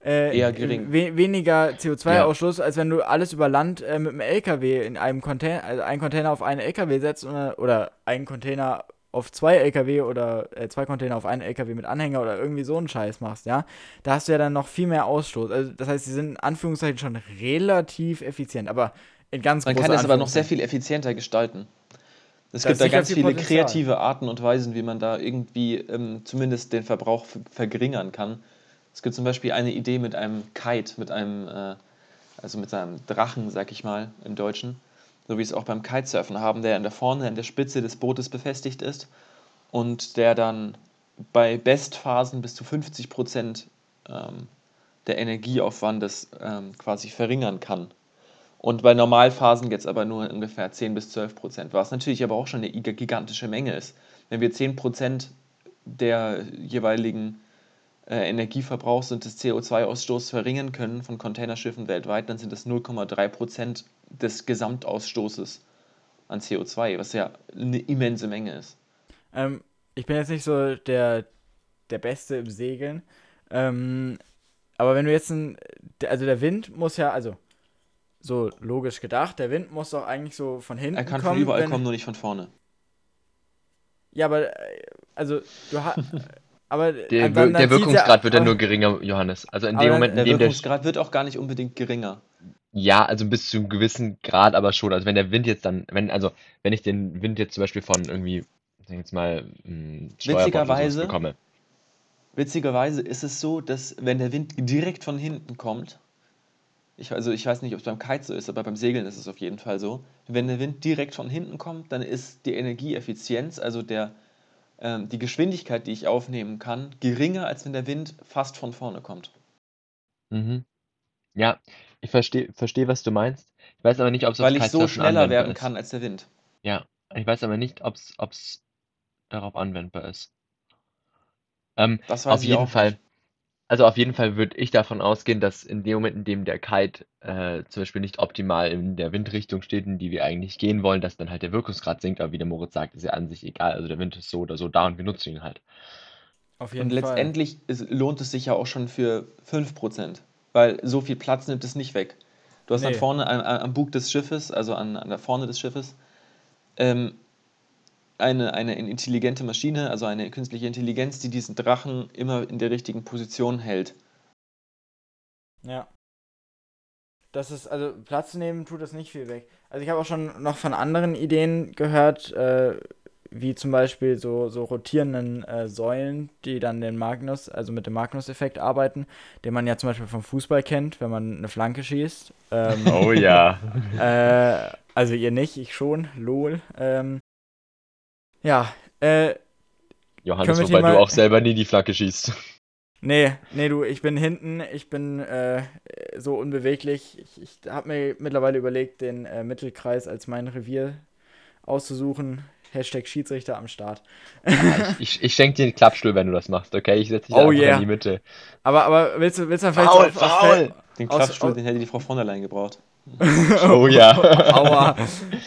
Äh, Eher gering. We weniger CO2-Ausstoß, ja. als wenn du alles über Land äh, mit einem LKW in einem Container, also einen Container auf einen LKW setzt oder, oder einen Container auf zwei LKW oder äh, zwei Container auf einen LKW mit Anhänger oder irgendwie so einen Scheiß machst, ja, da hast du ja dann noch viel mehr Ausstoß. Also das heißt, sie sind in Anführungszeichen schon relativ effizient, aber in ganz Man kann das aber noch sehr viel effizienter gestalten. Es das gibt da ganz viele Potenzial. kreative Arten und Weisen, wie man da irgendwie ähm, zumindest den Verbrauch verringern kann. Es gibt zum Beispiel eine Idee mit einem Kite, mit einem, äh, also mit einem Drachen, sag ich mal, im Deutschen so wie es auch beim Kitesurfen haben, der an der vorne an der Spitze des Bootes befestigt ist und der dann bei Bestphasen bis zu 50 Prozent ähm, der Energieaufwandes ähm, quasi verringern kann. Und bei Normalphasen jetzt aber nur ungefähr 10 bis 12 Prozent, was natürlich aber auch schon eine gigantische Menge ist. Wenn wir 10 Prozent der jeweiligen äh, Energieverbrauchs und des CO2-Ausstoßes verringern können von Containerschiffen weltweit, dann sind das 0,3 Prozent des Gesamtausstoßes an CO2, was ja eine immense Menge ist. Ähm, ich bin jetzt nicht so der, der Beste im Segeln. Ähm, aber wenn du jetzt ein. Also der Wind muss ja, also so logisch gedacht, der Wind muss doch eigentlich so von hinten kommen. Er kann kommen, von überall wenn, kommen, nur nicht von vorne. Ja, aber äh, also du hast. Aber der, dann, dann der Wirkungsgrad ja, wird ja nur geringer, Johannes. Also in dem Moment, in dem der Wirkungsgrad wird auch gar nicht unbedingt geringer. Ja, also bis zu einem gewissen Grad aber schon. Also wenn der Wind jetzt dann, wenn, also wenn ich den Wind jetzt zum Beispiel von irgendwie, sag jetzt mal, hm, witzigerweise, bekomme. Witzigerweise ist es so, dass wenn der Wind direkt von hinten kommt, ich, also ich weiß nicht, ob es beim Kite so ist, aber beim Segeln ist es auf jeden Fall so, wenn der Wind direkt von hinten kommt, dann ist die Energieeffizienz, also der, die Geschwindigkeit, die ich aufnehmen kann, geringer, als wenn der Wind fast von vorne kommt. Mhm. Ja, ich verstehe, versteh, was du meinst. Ich weiß aber nicht, ob es Weil ich so schneller werden ist. kann als der Wind. Ja, ich weiß aber nicht, ob es darauf anwendbar ist. Ähm, auf jeden Fall. Nicht. Also auf jeden Fall würde ich davon ausgehen, dass in dem Moment, in dem der Kite äh, zum Beispiel nicht optimal in der Windrichtung steht, in die wir eigentlich gehen wollen, dass dann halt der Wirkungsgrad sinkt. Aber wie der Moritz sagt, ist ja an sich egal. Also der Wind ist so oder so da und wir nutzen ihn halt. Auf jeden und Fall. letztendlich ist, lohnt es sich ja auch schon für 5% weil so viel Platz nimmt es nicht weg. Du hast nee. dann vorne am, am Bug des Schiffes, also an, an der vorne des Schiffes, ähm, eine, eine intelligente Maschine, also eine künstliche Intelligenz, die diesen Drachen immer in der richtigen Position hält. Ja. Das ist, also Platz nehmen tut das nicht viel weg. Also ich habe auch schon noch von anderen Ideen gehört, äh, wie zum Beispiel so, so rotierenden äh, Säulen, die dann den Magnus, also mit dem Magnus-Effekt arbeiten, den man ja zum Beispiel vom Fußball kennt, wenn man eine Flanke schießt. Ähm, oh ja. äh, also ihr nicht, ich schon, lol. Ähm, ja, äh. Johannes, wobei mal... du auch selber nie die Flanke schießt. Nee, nee, du, ich bin hinten, ich bin äh, so unbeweglich. Ich, ich habe mir mittlerweile überlegt, den äh, Mittelkreis als mein Revier auszusuchen. Hashtag Schiedsrichter am Start. ich, ich, ich schenke dir einen Klappstuhl, wenn du das machst, okay? Ich setze dich oh, yeah. in die Mitte. Aber, aber willst du, willst du vielleicht faul, auf, faul. Den Klappstuhl, aus, den hätte die Frau von der Leyen gebraucht. oh ja. Aua.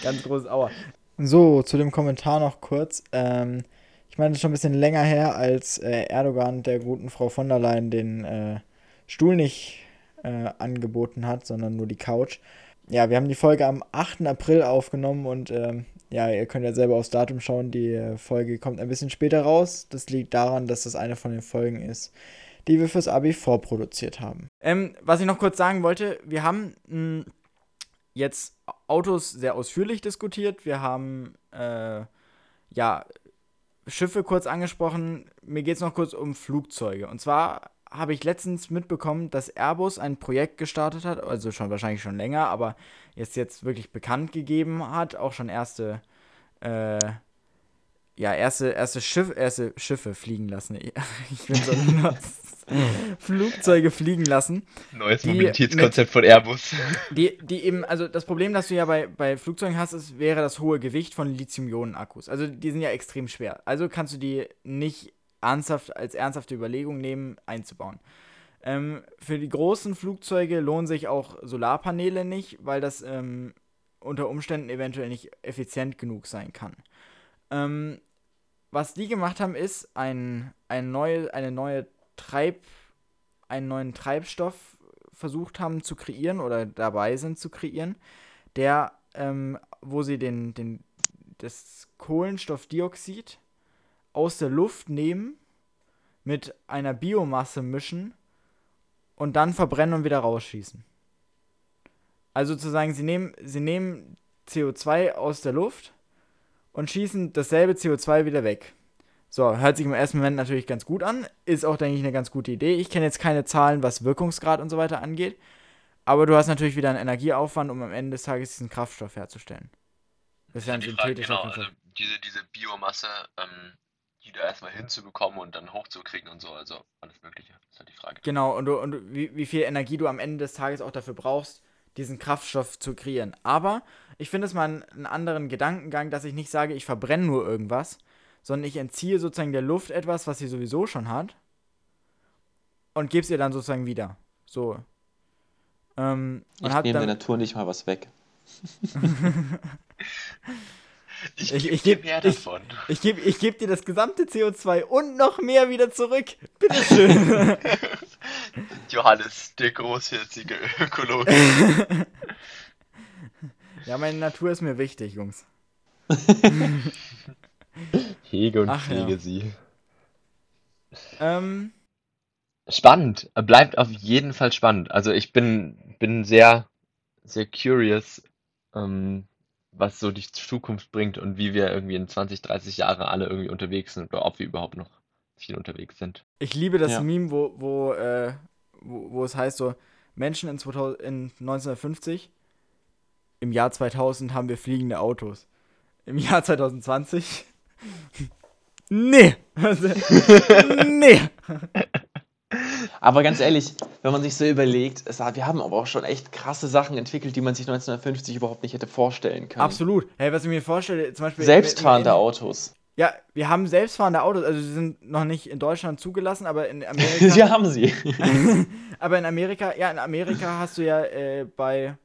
Ganz großes Aua. So, zu dem Kommentar noch kurz. Ähm, ich meine, das ist schon ein bisschen länger her, als äh, Erdogan der guten Frau von der Leyen den äh, Stuhl nicht äh, angeboten hat, sondern nur die Couch. Ja, wir haben die Folge am 8. April aufgenommen und ähm, ja, ihr könnt ja selber aufs Datum schauen. Die äh, Folge kommt ein bisschen später raus. Das liegt daran, dass das eine von den Folgen ist, die wir fürs Abi vorproduziert haben. Ähm, was ich noch kurz sagen wollte, wir haben jetzt Autos sehr ausführlich diskutiert. Wir haben äh, ja Schiffe kurz angesprochen. Mir geht es noch kurz um Flugzeuge. Und zwar habe ich letztens mitbekommen, dass Airbus ein Projekt gestartet hat, also schon wahrscheinlich schon länger, aber jetzt jetzt wirklich bekannt gegeben hat, auch schon erste äh, ja, erste, erste, Schiff, erste Schiffe fliegen lassen. Ich bin so Flugzeuge fliegen lassen. Neues Mobilitätskonzept von Airbus. Die, die eben, also das Problem, das du ja bei, bei Flugzeugen hast, ist, wäre das hohe Gewicht von Lithium-Ionen-Akkus. Also die sind ja extrem schwer. Also kannst du die nicht ernsthaft, als ernsthafte Überlegung nehmen, einzubauen. Ähm, für die großen Flugzeuge lohnen sich auch Solarpaneele nicht, weil das ähm, unter Umständen eventuell nicht effizient genug sein kann. Ähm, was die gemacht haben, ist ein, ein neue, eine neue Treib, einen neuen Treibstoff versucht haben zu kreieren oder dabei sind zu kreieren, der, ähm, wo sie den, den, das Kohlenstoffdioxid aus der Luft nehmen, mit einer Biomasse mischen und dann verbrennen und wieder rausschießen. Also sozusagen, sie nehmen, sie nehmen CO2 aus der Luft und schießen dasselbe CO2 wieder weg. So, hört sich im ersten Moment natürlich ganz gut an, ist auch, denke ich, eine ganz gute Idee. Ich kenne jetzt keine Zahlen, was Wirkungsgrad und so weiter angeht, aber du hast natürlich wieder einen Energieaufwand, um am Ende des Tages diesen Kraftstoff herzustellen. Das ist ja ein synthetischer genau, also diese, diese Biomasse, ähm, die da erstmal hinzubekommen und dann hochzukriegen und so, also alles Mögliche, ist halt die Frage. Genau, und, du, und wie, wie viel Energie du am Ende des Tages auch dafür brauchst, diesen Kraftstoff zu kreieren. Aber ich finde es mal einen, einen anderen Gedankengang, dass ich nicht sage, ich verbrenne nur irgendwas, sondern ich entziehe sozusagen der Luft etwas, was sie sowieso schon hat und gebe es ihr dann sozusagen wieder. So. Ähm, ich nehme der Natur nicht mal was weg. ich, ich, ich gebe mehr davon. Ich, ich gebe ich geb dir das gesamte CO2 und noch mehr wieder zurück. Bitteschön. Johannes, der großherzige Ökologe. ja, meine Natur ist mir wichtig, Jungs. Hege und Ach, pflege ja. sie. Ähm, spannend. Bleibt auf jeden Fall spannend. Also ich bin, bin sehr, sehr curious, ähm, was so die Zukunft bringt und wie wir irgendwie in 20, 30 Jahren alle irgendwie unterwegs sind oder ob wir überhaupt noch viel unterwegs sind. Ich liebe das ja. Meme, wo, wo, äh, wo, wo es heißt so, Menschen in, 2000, in 1950, im Jahr 2000 haben wir fliegende Autos. Im Jahr 2020 Nee. nee. Aber ganz ehrlich, wenn man sich so überlegt, es, wir haben aber auch schon echt krasse Sachen entwickelt, die man sich 1950 überhaupt nicht hätte vorstellen können. Absolut. Hey, was ich mir vorstelle, zum Beispiel. Selbstfahrende in, in, Autos. Ja, wir haben selbstfahrende Autos, also sie sind noch nicht in Deutschland zugelassen, aber in Amerika. Sie haben sie. aber in Amerika, ja, in Amerika hast du ja äh, bei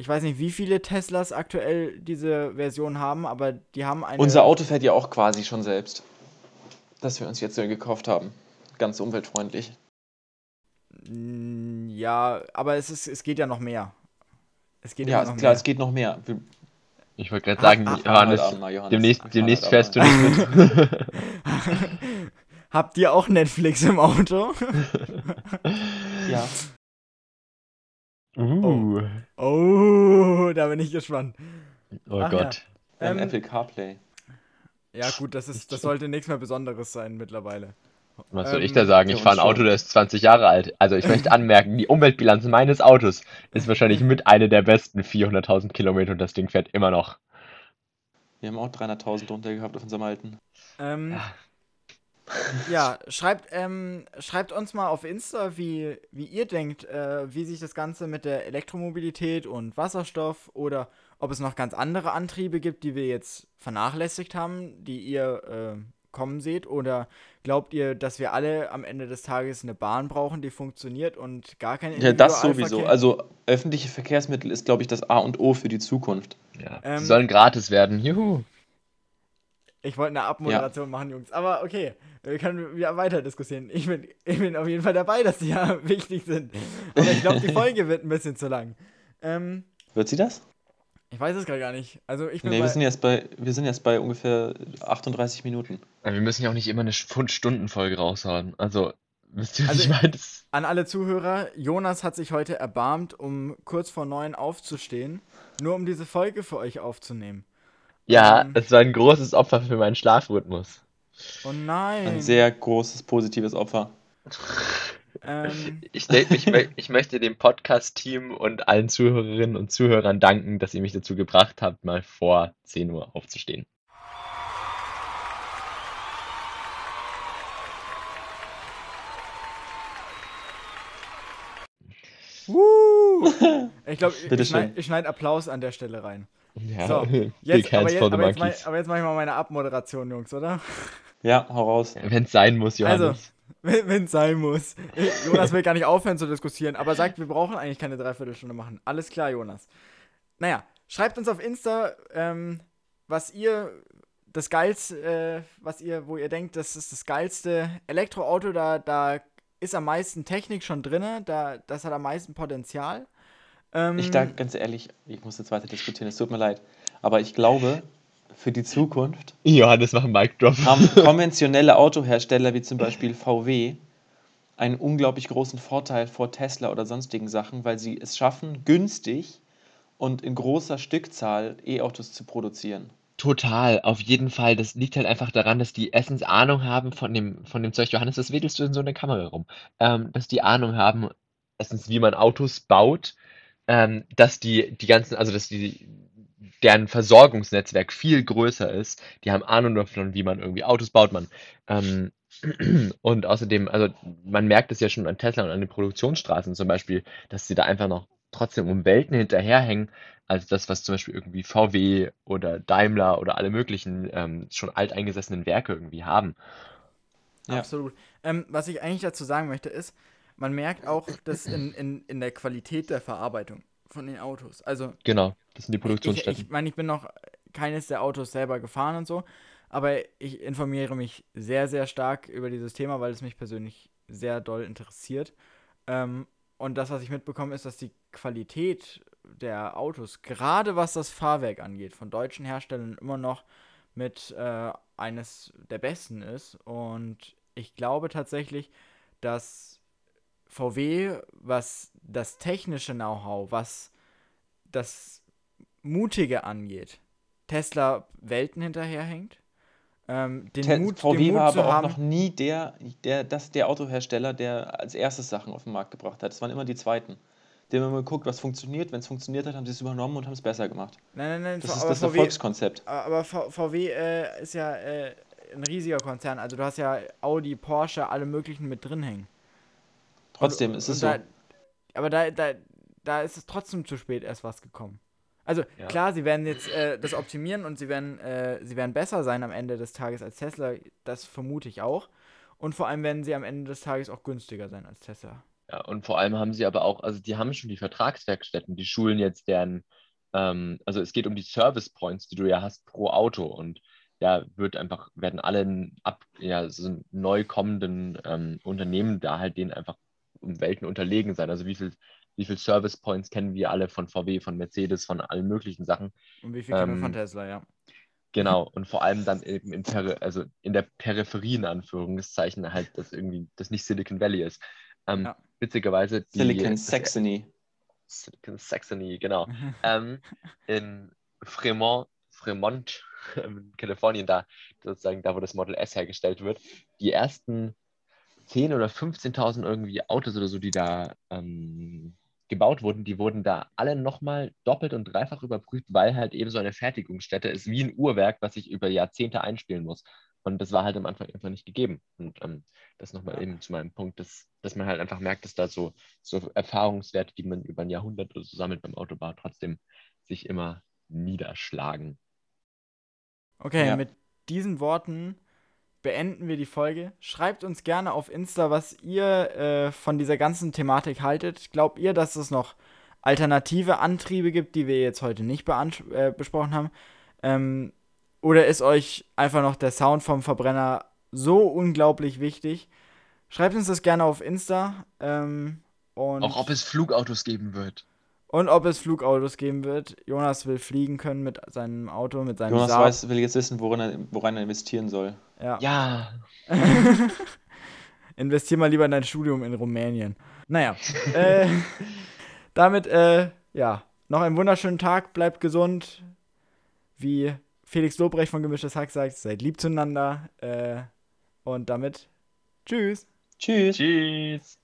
ich weiß nicht, wie viele Teslas aktuell diese Version haben, aber die haben eine. Unser Auto fährt ja auch quasi schon selbst. Das wir uns jetzt gekauft haben. Ganz umweltfreundlich. Ja, aber es, ist, es geht ja noch mehr. Es geht ja, noch klar, mehr. es geht noch mehr. Ich wollte gerade sagen, ah, Johannes, ah, Johannes, demnächst, demnächst fährst du nicht mit. Habt ihr auch Netflix im Auto? ja. Uh. Oh. oh, da bin ich gespannt. Oh Ach, Gott. Ja. Ähm, Apple CarPlay. Ja, gut, das, ist, das sollte nichts mehr Besonderes sein mittlerweile. Was soll ähm, ich da sagen? Ich fahre ein Auto, das ist 20 Jahre alt. Also ich möchte anmerken, die Umweltbilanz meines Autos ist wahrscheinlich mit einer der besten 400.000 Kilometer und das Ding fährt immer noch. Wir haben auch 300.000 drunter gehabt auf unserem alten. Ähm, ja, schreibt, ähm, schreibt uns mal auf Insta, wie, wie ihr denkt, äh, wie sich das Ganze mit der Elektromobilität und Wasserstoff oder ob es noch ganz andere Antriebe gibt, die wir jetzt vernachlässigt haben, die ihr äh, kommen seht. Oder glaubt ihr, dass wir alle am Ende des Tages eine Bahn brauchen, die funktioniert und gar keine Ja, das sowieso. Also öffentliche Verkehrsmittel ist, glaube ich, das A und O für die Zukunft. Ja, ähm, sie sollen gratis werden. Juhu. Ich wollte eine Abmoderation ja. machen, Jungs. Aber okay, wir können wieder weiter diskutieren. Ich bin, ich bin auf jeden Fall dabei, dass die ja wichtig sind. Aber ich glaube, die Folge wird ein bisschen zu lang. Ähm, wird sie das? Ich weiß es gar nicht. Also ich bin nee, wir sind, jetzt bei, wir sind jetzt bei ungefähr 38 Minuten. wir müssen ja auch nicht immer eine Stundenfolge raushauen. Also, wisst ihr, was also, ich meine? An alle Zuhörer, Jonas hat sich heute erbarmt, um kurz vor neun aufzustehen, nur um diese Folge für euch aufzunehmen. Ja, ähm, es war ein großes Opfer für meinen Schlafrhythmus. Oh nein. Ein sehr großes positives Opfer. Ähm. Ich, ich, ich, möchte dem Podcast-Team und allen Zuhörerinnen und Zuhörern danken, dass ihr mich dazu gebracht habt, mal vor 10 Uhr aufzustehen. Ich glaube, ich, schneide schneid Applaus an der Stelle rein. Ja, so, jetzt, aber, jetzt, aber, jetzt mach, aber jetzt mache ich mal meine Abmoderation, Jungs, oder? Ja, hau raus. Wenn es sein muss, Johannes. Also, wenn es sein muss. Jonas will gar nicht aufhören zu diskutieren, aber sagt, wir brauchen eigentlich keine Dreiviertelstunde machen. Alles klar, Jonas. Naja, schreibt uns auf Insta, ähm, was ihr das geilste, äh, was ihr, wo ihr denkt, das ist das geilste Elektroauto, da, da ist am meisten Technik schon drin, da, das hat am meisten Potenzial. Ähm, ich da ganz ehrlich, ich muss jetzt weiter diskutieren, es tut mir leid. Aber ich glaube, für die Zukunft. Johannes macht einen Mic Drop. Haben konventionelle Autohersteller wie zum Beispiel VW einen unglaublich großen Vorteil vor Tesla oder sonstigen Sachen, weil sie es schaffen, günstig und in großer Stückzahl E-Autos zu produzieren. Total, auf jeden Fall. Das liegt halt einfach daran, dass die erstens Ahnung haben von dem, von dem Zeug. Johannes, was wedelst du in so eine Kamera rum? Ähm, dass die Ahnung haben, erstens, wie man Autos baut, ähm, dass die, die ganzen, also dass die, deren Versorgungsnetzwerk viel größer ist. Die haben Ahnung davon, wie man irgendwie Autos baut, man. Ähm, und außerdem, also man merkt es ja schon an Tesla und an den Produktionsstraßen zum Beispiel, dass sie da einfach noch trotzdem um Welten hinterherhängen, als das, was zum Beispiel irgendwie VW oder Daimler oder alle möglichen ähm, schon alteingesessenen Werke irgendwie haben. Ja. Absolut. Ähm, was ich eigentlich dazu sagen möchte, ist, man merkt auch, dass in, in, in der Qualität der Verarbeitung von den Autos. Also genau, das sind die Produktionsstätten. Ich, ich meine, ich bin noch keines der Autos selber gefahren und so, aber ich informiere mich sehr, sehr stark über dieses Thema, weil es mich persönlich sehr doll interessiert. Ähm, und das, was ich mitbekomme, ist, dass die Qualität der Autos, gerade was das Fahrwerk angeht, von deutschen Herstellern immer noch mit äh, eines der besten ist. Und ich glaube tatsächlich, dass VW, was das technische Know-how, was das Mutige angeht, Tesla Welten hinterherhängt. Ähm, den Te Mut, VW den Mut war aber auch haben, noch nie der, der, das, der Autohersteller, der als erstes Sachen auf den Markt gebracht hat. Es waren immer die zweiten. Die haben immer geguckt, was funktioniert. Wenn es funktioniert hat, haben sie es übernommen und haben es besser gemacht. Nein, nein, nein. Das ist das VW, Erfolgskonzept. Aber VW äh, ist ja äh, ein riesiger Konzern. Also du hast ja Audi, Porsche, alle möglichen mit drin hängen. Trotzdem und, ist es da, so. Aber da, da, da ist es trotzdem zu spät erst was gekommen. Also ja. klar, sie werden jetzt äh, das optimieren und sie werden, äh, sie werden besser sein am Ende des Tages als Tesla. Das vermute ich auch. Und vor allem werden sie am Ende des Tages auch günstiger sein als Tesla. Ja, und vor allem haben sie aber auch, also die haben schon die Vertragswerkstätten, die schulen jetzt deren, ähm, also es geht um die Service Points, die du ja hast pro Auto und ja, wird einfach, werden alle ab, ja, so neu kommenden ähm, Unternehmen da halt denen einfach um Welten unterlegen sein. Also wie viel, wie viel Service Points kennen wir alle von VW, von Mercedes, von allen möglichen Sachen. Und wie viel kennen ähm, wir von Tesla, ja. Genau, und vor allem dann eben in, also in der Peripherie, in Anführungszeichen, halt, dass irgendwie das nicht Silicon Valley ist. Ähm, ja. Witzigerweise. Die, Silicon Saxony. Silicon Saxony, genau. ähm, in Fremont, Fremont, in Kalifornien, da sozusagen da, wo das Model S hergestellt wird, die ersten 10.000 oder 15.000 irgendwie Autos oder so, die da ähm, gebaut wurden, die wurden da alle nochmal doppelt und dreifach überprüft, weil halt eben so eine Fertigungsstätte ist wie ein Uhrwerk, was sich über Jahrzehnte einspielen muss. Und das war halt am Anfang einfach nicht gegeben. Und ähm, das nochmal eben zu meinem Punkt, dass, dass man halt einfach merkt, dass da so, so Erfahrungswerte, die man über ein Jahrhundert oder so sammelt beim Autobau, trotzdem sich immer niederschlagen. Okay, ja. mit diesen Worten beenden wir die Folge. Schreibt uns gerne auf Insta, was ihr äh, von dieser ganzen Thematik haltet. Glaubt ihr, dass es noch alternative Antriebe gibt, die wir jetzt heute nicht äh, besprochen haben? Ähm, oder ist euch einfach noch der Sound vom Verbrenner so unglaublich wichtig? Schreibt uns das gerne auf Insta. Ähm, und Auch ob es Flugautos geben wird. Und ob es Flugautos geben wird. Jonas will fliegen können mit seinem Auto, mit seinem Jonas weiß, will jetzt wissen, woran er, woran er investieren soll. Ja. ja. Investier mal lieber in dein Studium in Rumänien. Naja. äh, damit, äh, ja, noch einen wunderschönen Tag. Bleibt gesund. Wie Felix Lobrecht von Gemischtes Hack sagt, seid lieb zueinander. Äh, und damit, tschüss. Tschüss. Tschüss.